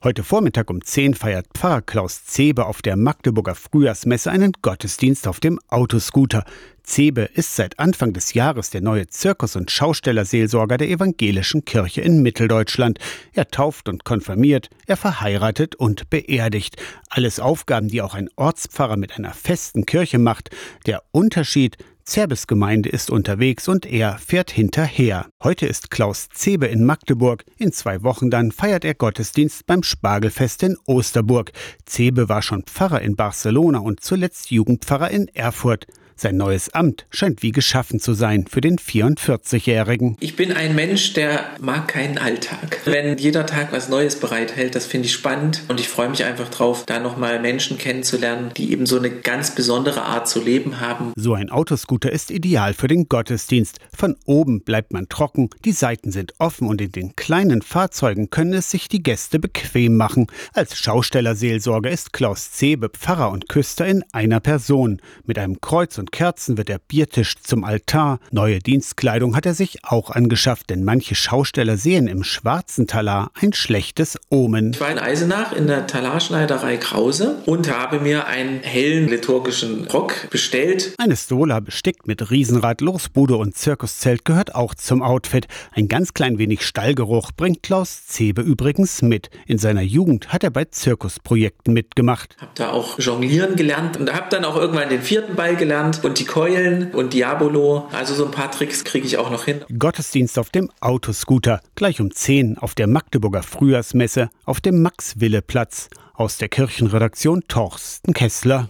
Heute Vormittag um 10 feiert Pfarrer Klaus Zebe auf der Magdeburger Frühjahrsmesse einen Gottesdienst auf dem Autoscooter. Zebe ist seit Anfang des Jahres der neue Zirkus- und Schaustellerseelsorger der evangelischen Kirche in Mitteldeutschland. Er tauft und konfirmiert, er verheiratet und beerdigt. Alles Aufgaben, die auch ein Ortspfarrer mit einer festen Kirche macht. Der Unterschied, Zerbes-Gemeinde ist unterwegs und er fährt hinterher. Heute ist Klaus Zebe in Magdeburg. In zwei Wochen dann feiert er Gottesdienst beim Spargelfest in Osterburg. Zebe war schon Pfarrer in Barcelona und zuletzt Jugendpfarrer in Erfurt. Sein neues Amt scheint wie geschaffen zu sein für den 44-Jährigen. Ich bin ein Mensch, der mag keinen Alltag. Wenn jeder Tag was Neues bereithält, das finde ich spannend und ich freue mich einfach drauf, da nochmal Menschen kennenzulernen, die eben so eine ganz besondere Art zu leben haben. So ein Autoscooter ist ideal für den Gottesdienst. Von oben bleibt man trocken, die Seiten sind offen und in den kleinen Fahrzeugen können es sich die Gäste bequem machen. Als Schaustellerseelsorger ist Klaus Zebe Pfarrer und Küster in einer Person. Mit einem Kreuz und und Kerzen wird der Biertisch zum Altar. Neue Dienstkleidung hat er sich auch angeschafft, denn manche Schausteller sehen im schwarzen Talar ein schlechtes Omen. Ich war in Eisenach in der Talarschneiderei Krause und habe mir einen hellen liturgischen Rock bestellt. Eine Stola bestickt mit Riesenrad, Losbude und Zirkuszelt gehört auch zum Outfit. Ein ganz klein wenig Stallgeruch bringt Klaus Zebe übrigens mit. In seiner Jugend hat er bei Zirkusprojekten mitgemacht. Hab da auch jonglieren gelernt und habe dann auch irgendwann den vierten Ball gelernt und die Keulen und Diabolo. Also so ein paar Tricks kriege ich auch noch hin. Gottesdienst auf dem Autoscooter. Gleich um 10 auf der Magdeburger Frühjahrsmesse auf dem Max-Wille-Platz. Aus der Kirchenredaktion Torsten Kessler.